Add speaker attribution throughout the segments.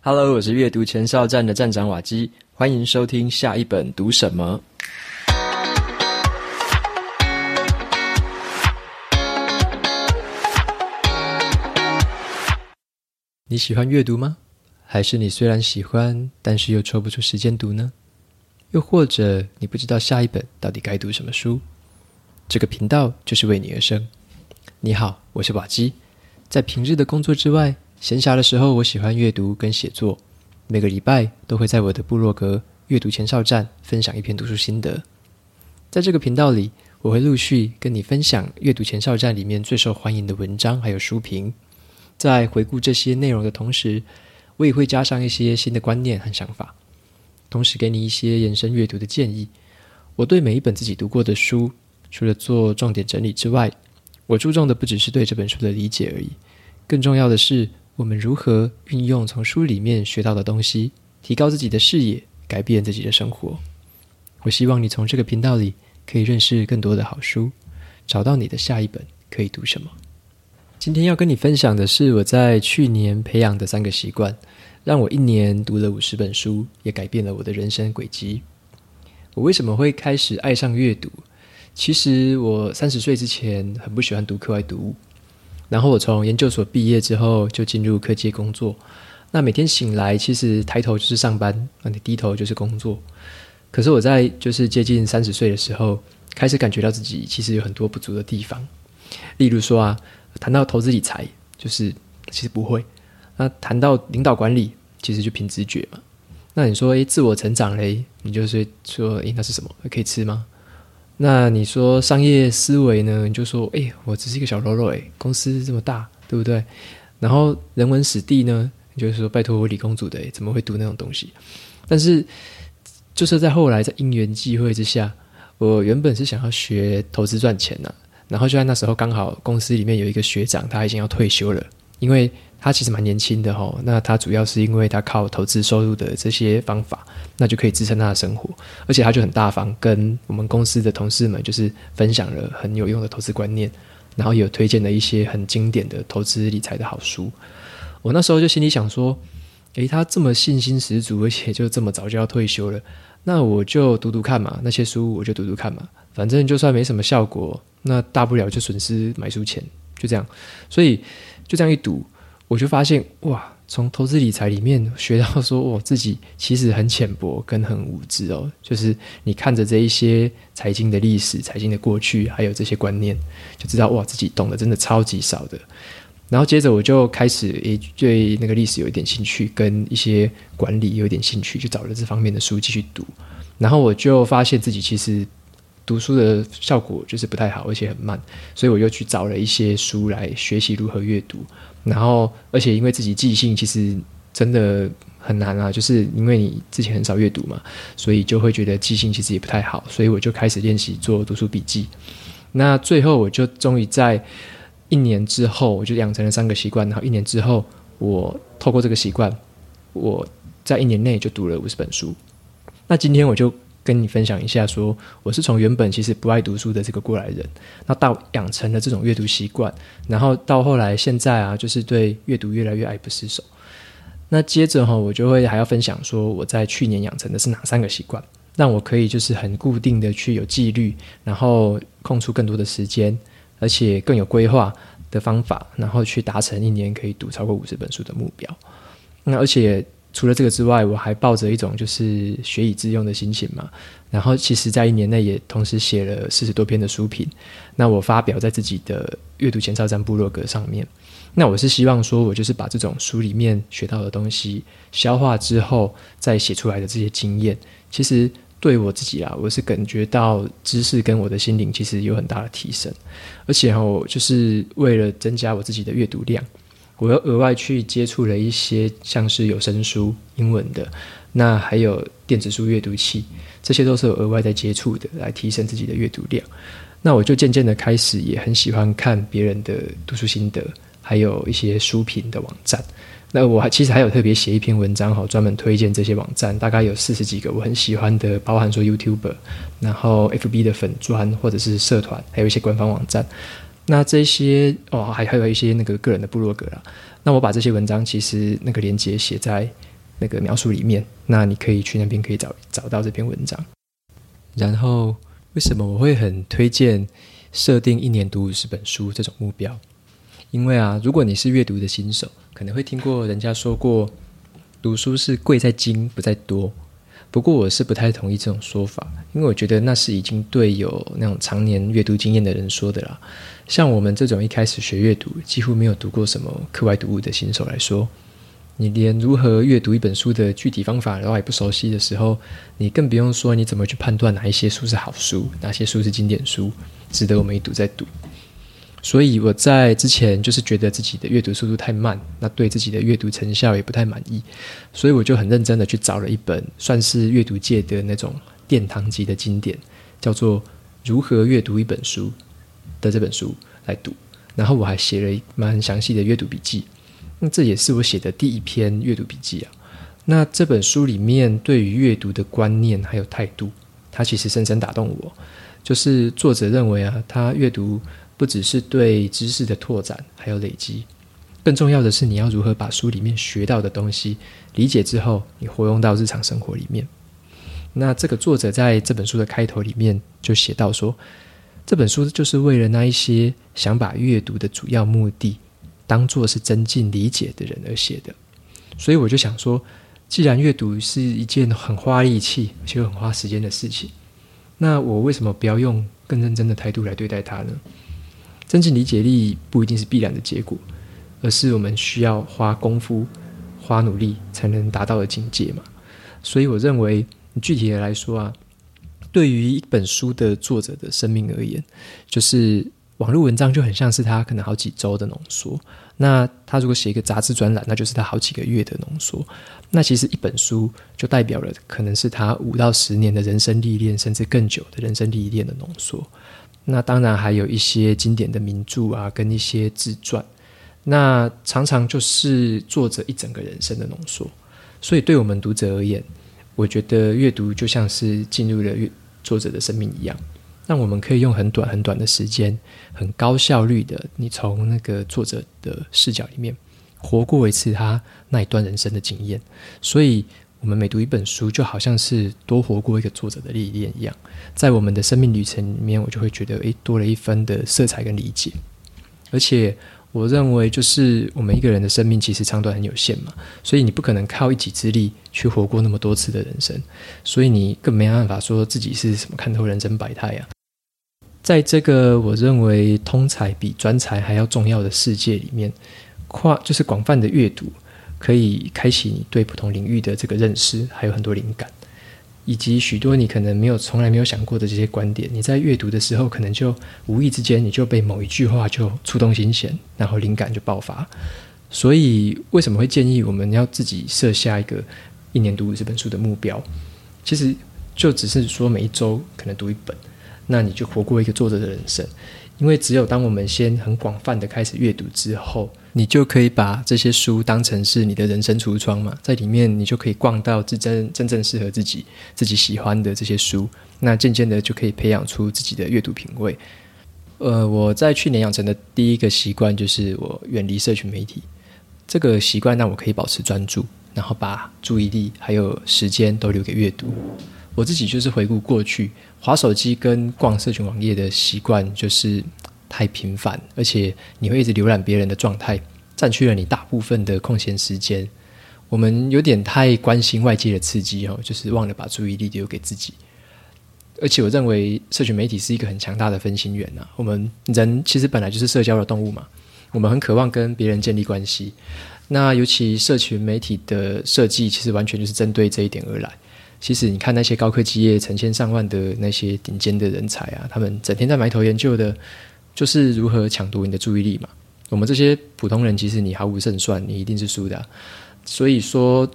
Speaker 1: Hello，我是阅读前哨站的站长瓦基，欢迎收听下一本读什么。你喜欢阅读吗？还是你虽然喜欢，但是又抽不出时间读呢？又或者你不知道下一本到底该读什么书？这个频道就是为你而生。你好，我是瓦基。在平日的工作之外，闲暇的时候，我喜欢阅读跟写作。每个礼拜都会在我的部落格“阅读前哨站”分享一篇读书心得。在这个频道里，我会陆续跟你分享“阅读前哨站”里面最受欢迎的文章还有书评。在回顾这些内容的同时，我也会加上一些新的观念和想法，同时给你一些延伸阅读的建议。我对每一本自己读过的书，除了做重点整理之外，我注重的不只是对这本书的理解而已，更重要的是我们如何运用从书里面学到的东西，提高自己的视野，改变自己的生活。我希望你从这个频道里可以认识更多的好书，找到你的下一本可以读什么。今天要跟你分享的是我在去年培养的三个习惯，让我一年读了五十本书，也改变了我的人生轨迹。我为什么会开始爱上阅读？其实我三十岁之前很不喜欢读课外读物，然后我从研究所毕业之后就进入科技工作。那每天醒来，其实抬头就是上班，那你低头就是工作。可是我在就是接近三十岁的时候，开始感觉到自己其实有很多不足的地方。例如说啊，谈到投资理财，就是其实不会；那谈到领导管理，其实就凭直觉嘛。那你说诶，自我成长嘞，你就是说诶，那是什么？可以吃吗？那你说商业思维呢？你就说，哎，我只是一个小喽啰，哎，公司这么大，对不对？然后人文史地呢？你就是说，拜托我理工组的，怎么会读那种东西？但是，就是在后来在因缘际会之下，我原本是想要学投资赚钱呐，然后就在那时候刚好公司里面有一个学长，他已经要退休了，因为。他其实蛮年轻的哈，那他主要是因为他靠投资收入的这些方法，那就可以支撑他的生活，而且他就很大方，跟我们公司的同事们就是分享了很有用的投资观念，然后也有推荐了一些很经典的投资理财的好书。我那时候就心里想说，诶，他这么信心十足，而且就这么早就要退休了，那我就读读看嘛，那些书我就读读看嘛，反正就算没什么效果，那大不了就损失买书钱，就这样，所以就这样一读。我就发现哇，从投资理财里面学到说，我自己其实很浅薄跟很无知哦。就是你看着这一些财经的历史、财经的过去，还有这些观念，就知道哇，自己懂得真的超级少的。然后接着我就开始诶对那个历史有一点兴趣，跟一些管理有一点兴趣，就找了这方面的书继续读。然后我就发现自己其实读书的效果就是不太好，而且很慢，所以我又去找了一些书来学习如何阅读。然后，而且因为自己记性其实真的很难啊，就是因为你之前很少阅读嘛，所以就会觉得记性其实也不太好，所以我就开始练习做读书笔记。那最后，我就终于在一年之后，我就养成了三个习惯。然后一年之后，我透过这个习惯，我在一年内就读了五十本书。那今天我就。跟你分享一下，说我是从原本其实不爱读书的这个过来人，那到养成了这种阅读习惯，然后到后来现在啊，就是对阅读越来越爱不释手。那接着哈，我就会还要分享说我在去年养成的是哪三个习惯，让我可以就是很固定的去有纪律，然后空出更多的时间，而且更有规划的方法，然后去达成一年可以读超过五十本书的目标。那而且。除了这个之外，我还抱着一种就是学以致用的心情嘛。然后，其实，在一年内也同时写了四十多篇的书评。那我发表在自己的阅读前哨站部落格上面。那我是希望说，我就是把这种书里面学到的东西消化之后，再写出来的这些经验，其实对我自己啊，我是感觉到知识跟我的心灵其实有很大的提升。而且哦，就是为了增加我自己的阅读量。我又额外去接触了一些像是有声书、英文的，那还有电子书阅读器，这些都是有额外在接触的，来提升自己的阅读量。那我就渐渐的开始也很喜欢看别人的读书心得，还有一些书评的网站。那我还其实还有特别写一篇文章哈，专门推荐这些网站，大概有四十几个我很喜欢的，包含说 YouTuber，然后 FB 的粉砖或者是社团，还有一些官方网站。那这些哦，还还有一些那个个人的部落格啦。那我把这些文章其实那个连接写在那个描述里面，那你可以去那边可以找找到这篇文章。然后，为什么我会很推荐设定一年读五十本书这种目标？因为啊，如果你是阅读的新手，可能会听过人家说过，读书是贵在精不在多。不过我是不太同意这种说法，因为我觉得那是已经对有那种常年阅读经验的人说的啦。像我们这种一开始学阅读，几乎没有读过什么课外读物的新手来说，你连如何阅读一本书的具体方法都还不熟悉的时候，你更不用说你怎么去判断哪一些书是好书，哪些书是经典书，值得我们一读再读。所以我在之前就是觉得自己的阅读速度太慢，那对自己的阅读成效也不太满意，所以我就很认真的去找了一本算是阅读界的那种殿堂级的经典，叫做《如何阅读一本书》的这本书来读，然后我还写了蛮详细的阅读笔记，那这也是我写的第一篇阅读笔记啊。那这本书里面对于阅读的观念还有态度，它其实深深打动我，就是作者认为啊，他阅读。不只是对知识的拓展，还有累积，更重要的是你要如何把书里面学到的东西理解之后，你活用到日常生活里面。那这个作者在这本书的开头里面就写到说，这本书就是为了那一些想把阅读的主要目的当做是增进理解的人而写的。所以我就想说，既然阅读是一件很花力气而且又很花时间的事情，那我为什么不要用更认真的态度来对待它呢？真正理解力不一定是必然的结果，而是我们需要花功夫、花努力才能达到的境界嘛。所以我认为，具体的来说啊，对于一本书的作者的生命而言，就是网络文章就很像是他可能好几周的浓缩。那他如果写一个杂志专栏，那就是他好几个月的浓缩。那其实一本书就代表了可能是他五到十年的人生历练，甚至更久的人生历练的浓缩。那当然还有一些经典的名著啊，跟一些自传，那常常就是作者一整个人生的浓缩。所以对我们读者而言，我觉得阅读就像是进入了作者的生命一样，让我们可以用很短很短的时间，很高效率的，你从那个作者的视角里面活过一次他那一段人生的经验。所以。我们每读一本书，就好像是多活过一个作者的历练一样，在我们的生命旅程里面，我就会觉得，诶，多了一分的色彩跟理解。而且，我认为，就是我们一个人的生命其实长短很有限嘛，所以你不可能靠一己之力去活过那么多次的人生，所以你更没办法说自己是什么看透人生百态啊。在这个我认为通才比专才还要重要的世界里面，跨就是广泛的阅读。可以开启你对不同领域的这个认识，还有很多灵感，以及许多你可能没有、从来没有想过的这些观点。你在阅读的时候，可能就无意之间你就被某一句话就触动心弦，然后灵感就爆发。所以，为什么会建议我们要自己设下一个一年读五十本书的目标？其实就只是说每一周可能读一本，那你就活过一个作者的人生。因为只有当我们先很广泛的开始阅读之后，你就可以把这些书当成是你的人生橱窗嘛，在里面你就可以逛到真真真正适合自己、自己喜欢的这些书，那渐渐的就可以培养出自己的阅读品味。呃，我在去年养成的第一个习惯就是我远离社群媒体，这个习惯让我可以保持专注，然后把注意力还有时间都留给阅读。我自己就是回顾过去，划手机跟逛社群网页的习惯就是太频繁，而且你会一直浏览别人的状态，占据了你大部分的空闲时间。我们有点太关心外界的刺激哦，就是忘了把注意力留给自己。而且我认为社群媒体是一个很强大的分心源呐。我们人其实本来就是社交的动物嘛，我们很渴望跟别人建立关系。那尤其社群媒体的设计，其实完全就是针对这一点而来。其实你看那些高科技业成千上万的那些顶尖的人才啊，他们整天在埋头研究的，就是如何抢夺你的注意力嘛。我们这些普通人，其实你毫无胜算，你一定是输的。所以说，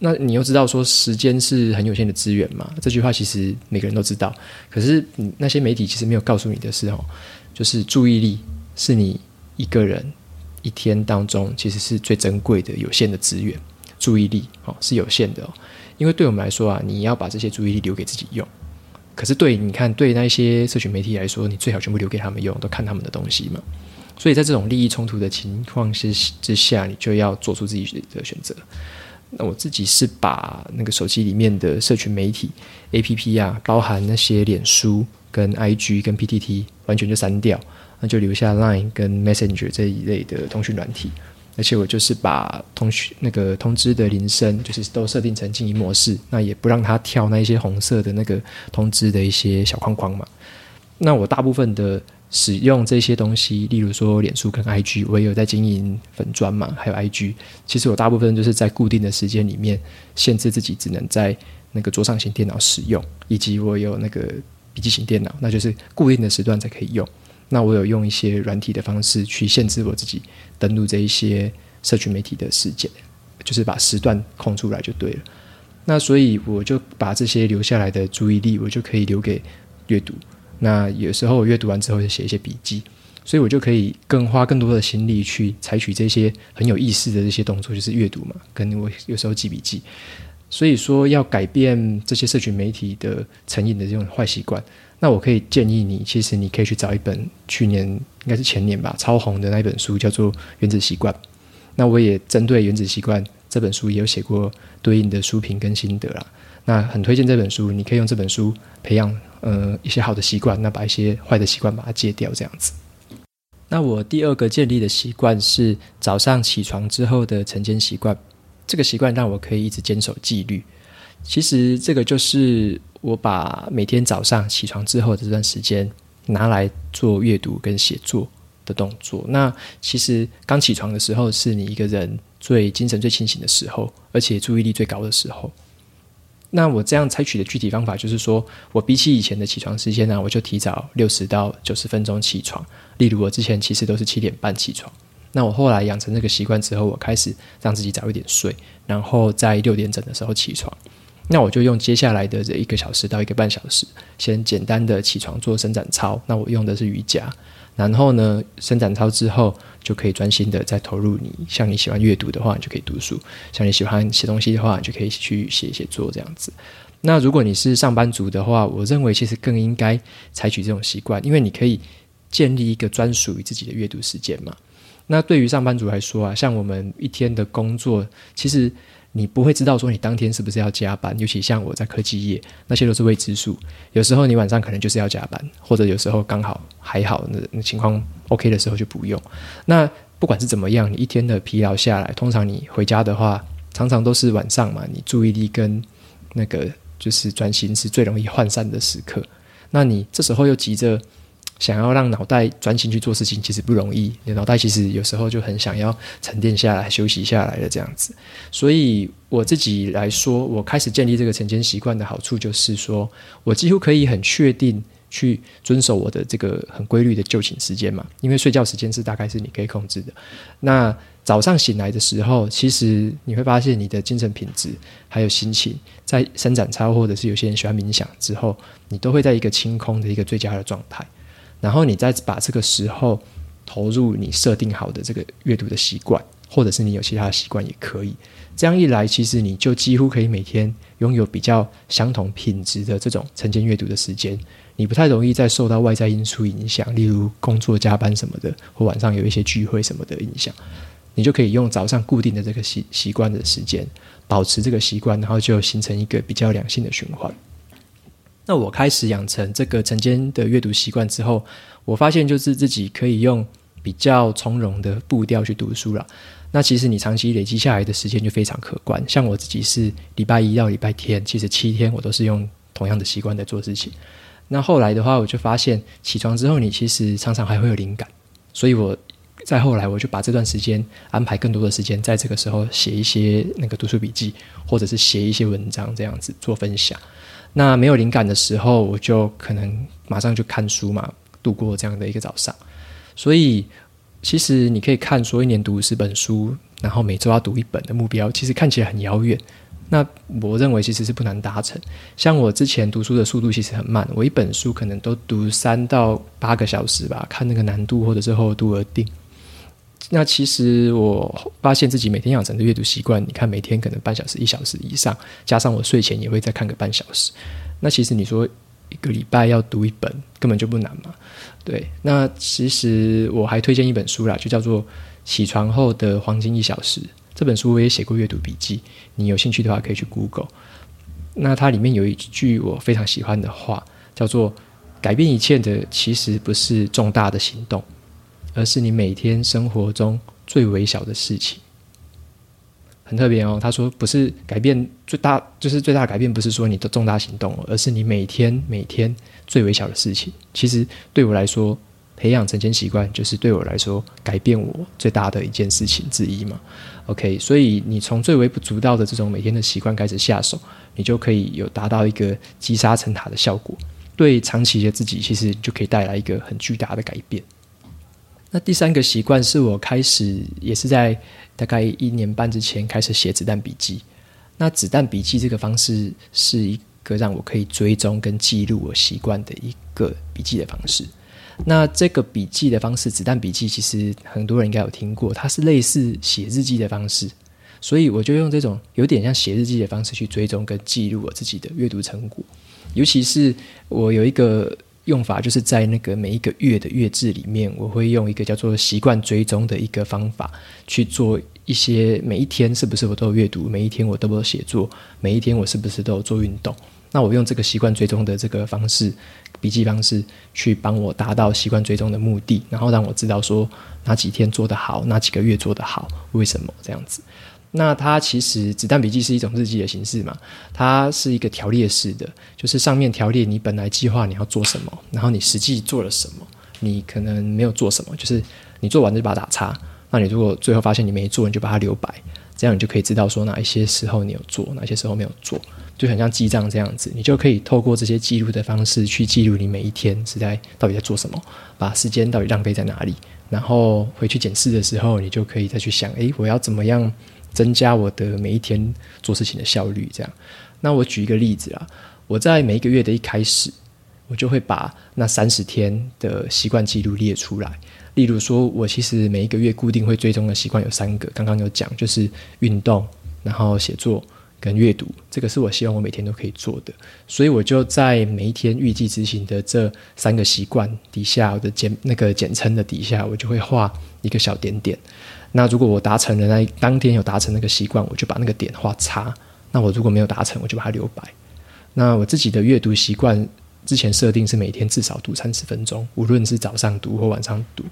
Speaker 1: 那你又知道说时间是很有限的资源嘛？这句话其实每个人都知道。可是那些媒体其实没有告诉你的是哦，就是注意力是你一个人一天当中其实是最珍贵的有限的资源。注意力哦是有限的哦。因为对我们来说啊，你要把这些注意力留给自己用。可是对你看，对那些社群媒体来说，你最好全部留给他们用，都看他们的东西嘛。所以在这种利益冲突的情况之之下，你就要做出自己的选择。那我自己是把那个手机里面的社群媒体 A P P 啊，包含那些脸书、跟 I G、跟 P T T，完全就删掉，那就留下 Line 跟 Messenger 这一类的通讯软体。而且我就是把通讯那个通知的铃声，就是都设定成静音模式，那也不让它跳那一些红色的那个通知的一些小框框嘛。那我大部分的。使用这些东西，例如说脸书跟 IG，我也有在经营粉砖嘛，还有 IG。其实我大部分就是在固定的时间里面限制自己只能在那个桌上型电脑使用，以及我有那个笔记型电脑，那就是固定的时段才可以用。那我有用一些软体的方式去限制我自己登录这一些社群媒体的时间，就是把时段空出来就对了。那所以我就把这些留下来的注意力，我就可以留给阅读。那有时候我阅读完之后就写一些笔记，所以我就可以更花更多的心力去采取这些很有意思的这些动作，就是阅读嘛，跟我有时候记笔记。所以说要改变这些社群媒体的成瘾的这种坏习惯，那我可以建议你，其实你可以去找一本去年应该是前年吧超红的那一本书，叫做《原子习惯》。那我也针对《原子习惯》这本书也有写过对应的书评跟心得啦。那很推荐这本书，你可以用这本书培养呃一些好的习惯，那把一些坏的习惯把它戒掉，这样子。那我第二个建立的习惯是早上起床之后的晨间习惯，这个习惯让我可以一直坚守纪律。其实这个就是我把每天早上起床之后的这段时间拿来做阅读跟写作的动作。那其实刚起床的时候是你一个人最精神最清醒的时候，而且注意力最高的时候。那我这样采取的具体方法就是说，我比起以前的起床时间呢，我就提早六十到九十分钟起床。例如我之前其实都是七点半起床，那我后来养成这个习惯之后，我开始让自己早一点睡，然后在六点整的时候起床。那我就用接下来的这一个小时到一个半小时，先简单的起床做伸展操。那我用的是瑜伽。然后呢，伸展操之后就可以专心的再投入你。像你喜欢阅读的话，你就可以读书；像你喜欢写东西的话，你就可以去写一写作这样子。那如果你是上班族的话，我认为其实更应该采取这种习惯，因为你可以建立一个专属于自己的阅读时间嘛。那对于上班族来说啊，像我们一天的工作，其实。你不会知道说你当天是不是要加班，尤其像我在科技业，那些都是未知数。有时候你晚上可能就是要加班，或者有时候刚好还好，那那情况 OK 的时候就不用。那不管是怎么样，你一天的疲劳下来，通常你回家的话，常常都是晚上嘛，你注意力跟那个就是专心是最容易涣散的时刻。那你这时候又急着。想要让脑袋专心去做事情，其实不容易。你脑袋其实有时候就很想要沉淀下来、休息下来的这样子。所以我自己来说，我开始建立这个晨间习惯的好处，就是说我几乎可以很确定去遵守我的这个很规律的就寝时间嘛。因为睡觉时间是大概是你可以控制的。那早上醒来的时候，其实你会发现你的精神品质还有心情，在伸展操或者是有些人喜欢冥想之后，你都会在一个清空的一个最佳的状态。然后你再把这个时候投入你设定好的这个阅读的习惯，或者是你有其他的习惯也可以。这样一来，其实你就几乎可以每天拥有比较相同品质的这种晨间阅读的时间。你不太容易再受到外在因素影响，例如工作加班什么的，或晚上有一些聚会什么的影响。你就可以用早上固定的这个习习惯的时间，保持这个习惯，然后就形成一个比较良性的循环。那我开始养成这个晨间的阅读习惯之后，我发现就是自己可以用比较从容的步调去读书了。那其实你长期累积下来的时间就非常可观。像我自己是礼拜一到礼拜天，其实七天我都是用同样的习惯在做事情。那后来的话，我就发现起床之后，你其实常常还会有灵感。所以我再后来，我就把这段时间安排更多的时间，在这个时候写一些那个读书笔记，或者是写一些文章，这样子做分享。那没有灵感的时候，我就可能马上就看书嘛，度过这样的一个早上。所以，其实你可以看说一年读十本书，然后每周要读一本的目标，其实看起来很遥远。那我认为其实是不难达成。像我之前读书的速度其实很慢，我一本书可能都读三到八个小时吧，看那个难度或者是厚度而定。那其实我发现自己每天养成的阅读习惯，你看每天可能半小时、一小时以上，加上我睡前也会再看个半小时。那其实你说一个礼拜要读一本，根本就不难嘛。对，那其实我还推荐一本书啦，就叫做《起床后的黄金一小时》。这本书我也写过阅读笔记，你有兴趣的话可以去 Google。那它里面有一句我非常喜欢的话，叫做“改变一切的其实不是重大的行动，而是你每天生活中最微小的事情。”很特别哦，他说不是改变最大，就是最大的改变不是说你的重大行动，而是你每天每天最微小的事情。其实对我来说，培养晨间习惯就是对我来说改变我最大的一件事情之一嘛。OK，所以你从最微不足道的这种每天的习惯开始下手。你就可以有达到一个积沙成塔的效果，对长期的自己其实就可以带来一个很巨大的改变。那第三个习惯是我开始也是在大概一年半之前开始写子弹笔记。那子弹笔记这个方式是一个让我可以追踪跟记录我习惯的一个笔记的方式。那这个笔记的方式，子弹笔记其实很多人应该有听过，它是类似写日记的方式。所以我就用这种有点像写日记的方式去追踪跟记录我自己的阅读成果，尤其是我有一个用法，就是在那个每一个月的月志里面，我会用一个叫做习惯追踪的一个方法去做一些每一天是不是我都有阅读，每一天我都有写作，每一天我是不是都有做运动。那我用这个习惯追踪的这个方式，笔记方式去帮我达到习惯追踪的目的，然后让我知道说哪几天做得好，哪几个月做得好，为什么这样子。那它其实子弹笔记是一种日记的形式嘛？它是一个条列式的，就是上面条列你本来计划你要做什么，然后你实际做了什么，你可能没有做什么，就是你做完就把它打叉。那你如果最后发现你没做，你就把它留白，这样你就可以知道说哪一些时候你有做，哪些时候没有做，就很像记账这样子。你就可以透过这些记录的方式去记录你每一天是在到底在做什么，把时间到底浪费在哪里，然后回去检视的时候，你就可以再去想：诶，我要怎么样？增加我的每一天做事情的效率，这样。那我举一个例子啊，我在每一个月的一开始，我就会把那三十天的习惯记录列出来。例如说，我其实每一个月固定会追踪的习惯有三个，刚刚有讲，就是运动，然后写作跟阅读，这个是我希望我每天都可以做的。所以我就在每一天预计执行的这三个习惯底下，我的简那个简称的底下，我就会画一个小点点。那如果我达成了那当天有达成那个习惯，我就把那个点画叉。那我如果没有达成，我就把它留白。那我自己的阅读习惯之前设定是每天至少读三十分钟，无论是早上读或晚上读。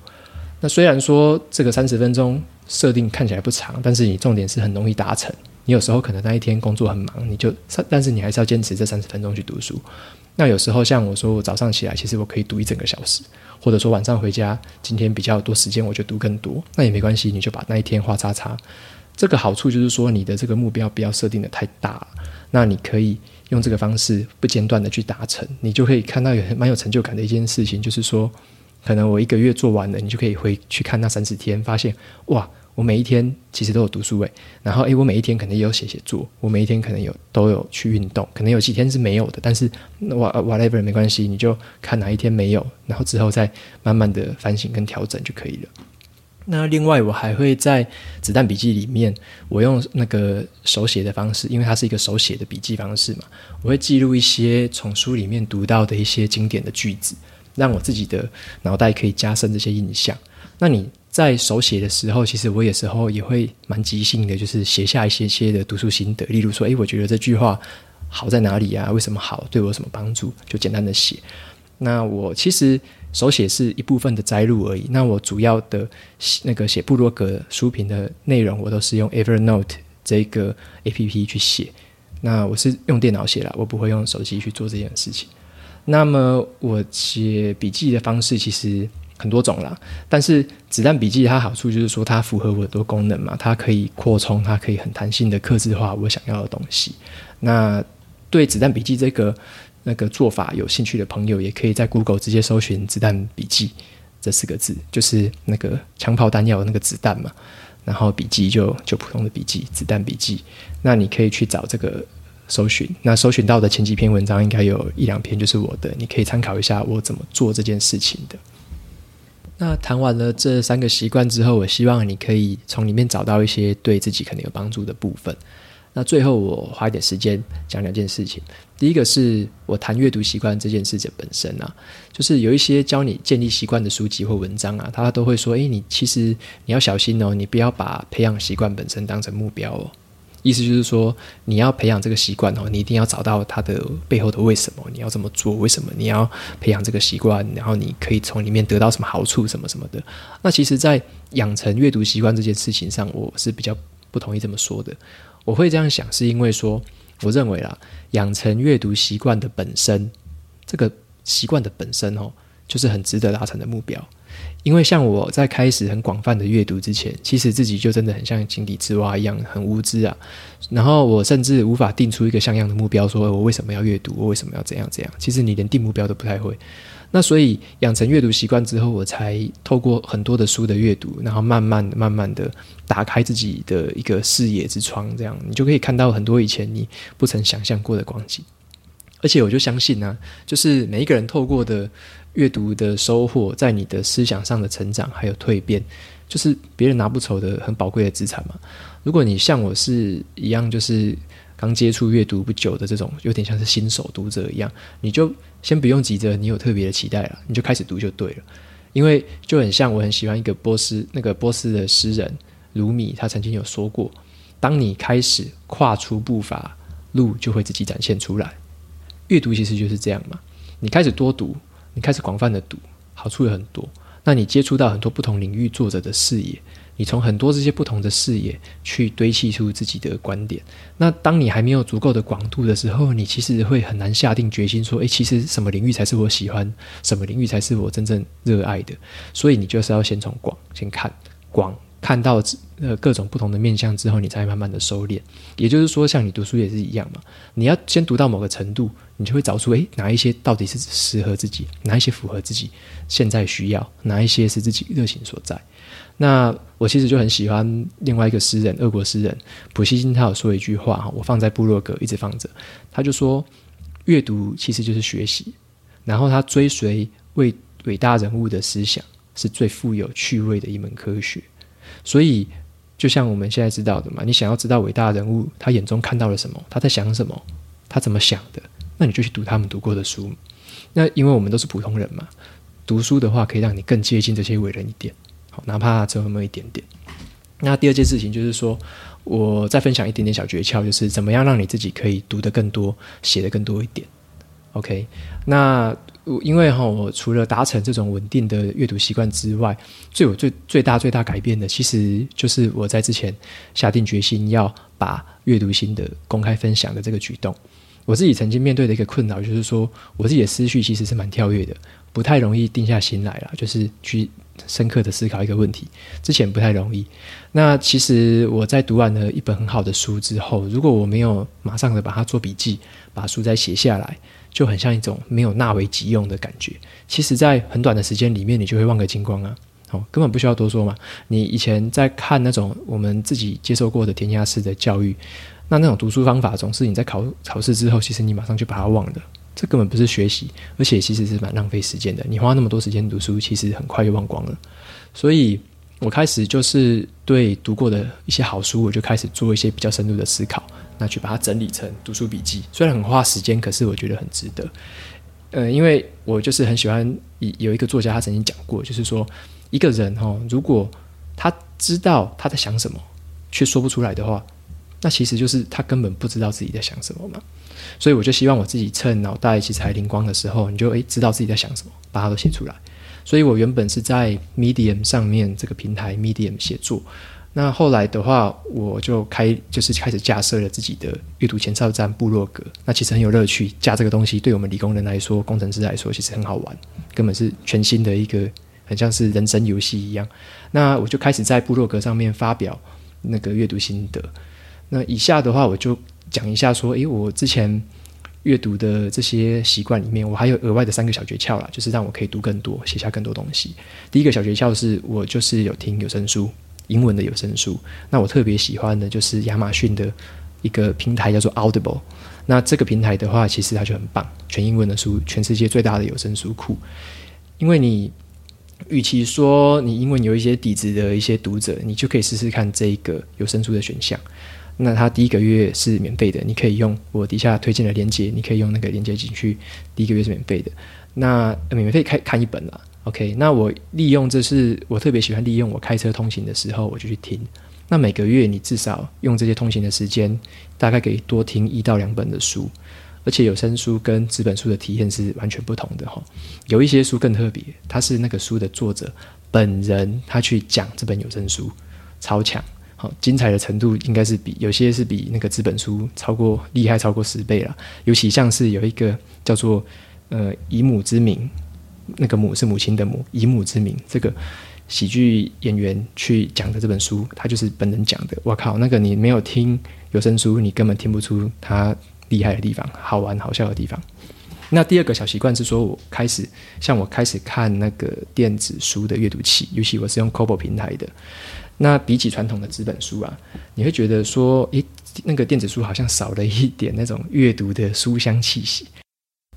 Speaker 1: 那虽然说这个三十分钟设定看起来不长，但是你重点是很容易达成。你有时候可能那一天工作很忙，你就但是你还是要坚持这三十分钟去读书。那有时候像我说，我早上起来其实我可以读一整个小时。或者说晚上回家，今天比较多时间，我就读更多，那也没关系，你就把那一天画叉叉。这个好处就是说，你的这个目标不要设定的太大，那你可以用这个方式不间断的去达成，你就可以看到有蛮有成就感的一件事情，就是说，可能我一个月做完了，你就可以回去看那三十天，发现哇。我每一天其实都有读书诶，然后诶，我每一天可能也有写写作，我每一天可能有都有去运动，可能有几天是没有的，但是 whatever 没关系，你就看哪一天没有，然后之后再慢慢的反省跟调整就可以了。那另外我还会在子弹笔记里面，我用那个手写的方式，因为它是一个手写的笔记方式嘛，我会记录一些从书里面读到的一些经典的句子，让我自己的脑袋可以加深这些印象。那你。在手写的时候，其实我有时候也会蛮即兴的，就是写下一些些的读书心得。例如说，诶，我觉得这句话好在哪里啊？为什么好？对我有什么帮助？就简单的写。那我其实手写是一部分的摘录而已。那我主要的那个写部落格书评的内容，我都是用 Evernote 这个 A P P 去写。那我是用电脑写了，我不会用手机去做这件事情。那么我写笔记的方式，其实。很多种啦，但是子弹笔记它好处就是说它符合我的功能嘛，它可以扩充，它可以很弹性的刻字化我想要的东西。那对子弹笔记这个那个做法有兴趣的朋友，也可以在 Google 直接搜寻“子弹笔记”这四个字，就是那个枪炮弹药那个子弹嘛，然后笔记就就普通的笔记，子弹笔记。那你可以去找这个搜寻，那搜寻到的前几篇文章应该有一两篇就是我的，你可以参考一下我怎么做这件事情的。那谈完了这三个习惯之后，我希望你可以从里面找到一些对自己可能有帮助的部分。那最后我花一点时间讲两件事情。第一个是我谈阅读习惯这件事情本身啊，就是有一些教你建立习惯的书籍或文章啊，他都会说：“诶，你其实你要小心哦，你不要把培养习惯本身当成目标哦。”意思就是说，你要培养这个习惯哦，你一定要找到它的背后的为什么，你要这么做，为什么你要培养这个习惯，然后你可以从里面得到什么好处，什么什么的。那其实，在养成阅读习惯这件事情上，我是比较不同意这么说的。我会这样想，是因为说，我认为啦，养成阅读习惯的本身，这个习惯的本身哦，就是很值得达成的目标。因为像我在开始很广泛的阅读之前，其实自己就真的很像井底之蛙一样，很无知啊。然后我甚至无法定出一个像样的目标，说我为什么要阅读，我为什么要怎样怎样。其实你连定目标都不太会。那所以养成阅读习惯之后，我才透过很多的书的阅读，然后慢慢、慢慢的打开自己的一个视野之窗，这样你就可以看到很多以前你不曾想象过的光景。而且我就相信呢，就是每一个人透过的阅读的收获，在你的思想上的成长还有蜕变，就是别人拿不走的很宝贵的资产嘛。如果你像我是一样，就是刚接触阅读不久的这种，有点像是新手读者一样，你就先不用急着你有特别的期待了，你就开始读就对了。因为就很像我很喜欢一个波斯那个波斯的诗人鲁米，他曾经有说过：当你开始跨出步伐，路就会自己展现出来。阅读其实就是这样嘛，你开始多读，你开始广泛的读，好处有很多。那你接触到很多不同领域作者的视野，你从很多这些不同的视野去堆砌出自己的观点。那当你还没有足够的广度的时候，你其实会很难下定决心说：“诶，其实什么领域才是我喜欢，什么领域才是我真正热爱的。”所以你就是要先从广先看广。看到呃各种不同的面相之后，你才会慢慢的收敛。也就是说，像你读书也是一样嘛，你要先读到某个程度，你就会找出诶哪一些到底是适合自己，哪一些符合自己现在需要，哪一些是自己热情所在。那我其实就很喜欢另外一个诗人，俄国诗人普希金，他有说一句话哈，我放在部落格一直放着，他就说阅读其实就是学习，然后他追随为伟大人物的思想是最富有趣味的一门科学。所以，就像我们现在知道的嘛，你想要知道伟大人物他眼中看到了什么，他在想什么，他怎么想的，那你就去读他们读过的书。那因为我们都是普通人嘛，读书的话可以让你更接近这些伟人一点，好，哪怕只有那么一点点。那第二件事情就是说，我再分享一点点小诀窍，就是怎么样让你自己可以读得更多，写得更多一点。OK，那。因为哈，我除了达成这种稳定的阅读习惯之外，最有最最大最大改变的，其实就是我在之前下定决心要把阅读心得公开分享的这个举动。我自己曾经面对的一个困扰，就是说我自己的思绪其实是蛮跳跃的，不太容易定下心来了，就是去深刻的思考一个问题。之前不太容易。那其实我在读完了一本很好的书之后，如果我没有马上的把它做笔记，把书再写下来。就很像一种没有纳为己用的感觉。其实，在很短的时间里面，你就会忘个精光啊！哦，根本不需要多说嘛。你以前在看那种我们自己接受过的填鸭式的教育，那那种读书方法，总是你在考考试之后，其实你马上就把它忘了。这根本不是学习，而且其实是蛮浪费时间的。你花那么多时间读书，其实很快就忘光了。所以我开始就是对读过的一些好书，我就开始做一些比较深入的思考。那去把它整理成读书笔记，虽然很花时间，可是我觉得很值得。呃，因为我就是很喜欢有一个作家，他曾经讲过，就是说一个人哈，如果他知道他在想什么，却说不出来的话，那其实就是他根本不知道自己在想什么嘛。所以我就希望我自己趁脑袋其实还灵光的时候，你就诶知道自己在想什么，把它都写出来。所以我原本是在 Medium 上面这个平台 Medium 写作。那后来的话，我就开就是开始架设了自己的阅读前哨站部落格。那其实很有乐趣，架这个东西对我们理工人来说，工程师来说，其实很好玩，根本是全新的一个，很像是人生游戏一样。那我就开始在部落格上面发表那个阅读心得。那以下的话，我就讲一下说，诶，我之前阅读的这些习惯里面，我还有额外的三个小诀窍啦，就是让我可以读更多，写下更多东西。第一个小诀窍是我就是有听有声书。英文的有声书，那我特别喜欢的就是亚马逊的一个平台叫做 Audible。那这个平台的话，其实它就很棒，全英文的书，全世界最大的有声书库。因为你与其说你英文有一些底子的一些读者，你就可以试试看这一个有声书的选项。那它第一个月是免费的，你可以用我底下推荐的链接，你可以用那个链接进去，第一个月是免费的。那免费看看一本了，OK？那我利用这是我特别喜欢利用我开车通行的时候，我就去听。那每个月你至少用这些通行的时间，大概可以多听一到两本的书，而且有声书跟纸本书的体验是完全不同的哈。有一些书更特别，它是那个书的作者本人他去讲这本有声书，超强，好精彩的程度应该是比有些是比那个纸本书超过厉害超过十倍了。尤其像是有一个叫做。呃，以母之名，那个母是母亲的母，以母之名，这个喜剧演员去讲的这本书，他就是本人讲的。我靠，那个你没有听有声书，你根本听不出他厉害的地方，好玩好笑的地方。那第二个小习惯是说，我开始像我开始看那个电子书的阅读器，尤其我是用 Kobo 平台的。那比起传统的纸本书啊，你会觉得说，诶，那个电子书好像少了一点那种阅读的书香气息。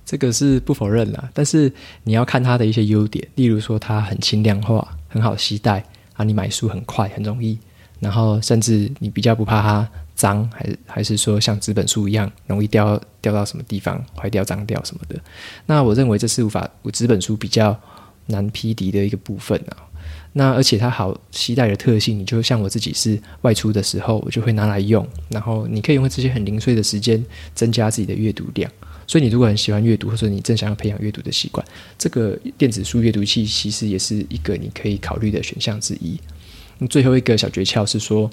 Speaker 1: 这个是不否认啦，但是你要看它的一些优点，例如说它很轻量化，很好携带啊，你买书很快很容易，然后甚至你比较不怕它脏，还还是说像纸本书一样容易掉掉到什么地方坏掉脏掉什么的。那我认为这是无法纸本书比较难匹敌的一个部分啊。那而且它好携带的特性，你就像我自己是外出的时候，我就会拿来用，然后你可以用这些很零碎的时间增加自己的阅读量。所以你如果很喜欢阅读，或者你正想要培养阅读的习惯，这个电子书阅读器其实也是一个你可以考虑的选项之一。最后一个小诀窍是说，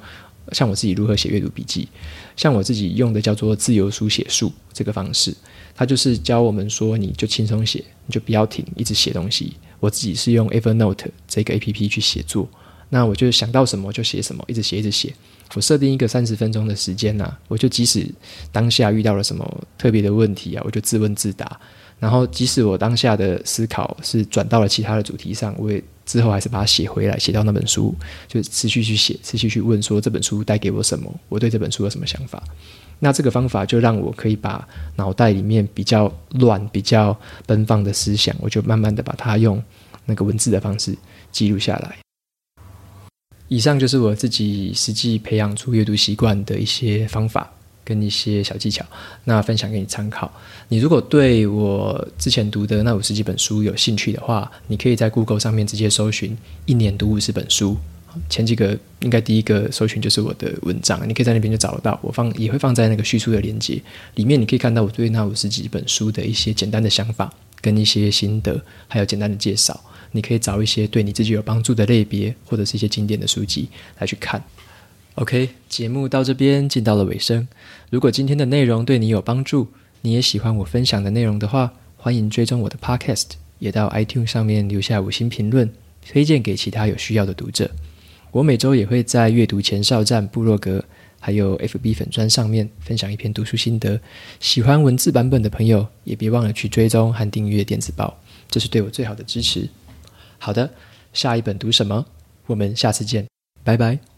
Speaker 1: 像我自己如何写阅读笔记，像我自己用的叫做自由书写术这个方式，它就是教我们说，你就轻松写，你就不要停，一直写东西。我自己是用 Evernote 这个 A P P 去写作，那我就想到什么就写什么，一直写一直写。我设定一个三十分钟的时间呐，我就即使当下遇到了什么特别的问题啊，我就自问自答。然后即使我当下的思考是转到了其他的主题上，我也之后还是把它写回来，写到那本书，就持续去写，持续去问说这本书带给我什么，我对这本书有什么想法。那这个方法就让我可以把脑袋里面比较乱、比较奔放的思想，我就慢慢的把它用那个文字的方式记录下来。以上就是我自己实际培养出阅读习惯的一些方法跟一些小技巧，那分享给你参考。你如果对我之前读的那五十几本书有兴趣的话，你可以在 Google 上面直接搜寻“一年读五十本书”。前几个应该第一个搜寻就是我的文章，你可以在那边就找得到。我放也会放在那个叙述的链接里面，你可以看到我对那五十几本书的一些简单的想法跟一些心得，还有简单的介绍。你可以找一些对你自己有帮助的类别，或者是一些经典的书籍来去看。OK，节目到这边进到了尾声。如果今天的内容对你有帮助，你也喜欢我分享的内容的话，欢迎追踪我的 Podcast，也到 iTunes 上面留下五星评论，推荐给其他有需要的读者。我每周也会在阅读前哨站部落格，还有 FB 粉砖上面分享一篇读书心得。喜欢文字版本的朋友，也别忘了去追踪和订阅电子报，这是对我最好的支持。好的，下一本读什么？我们下次见，拜拜。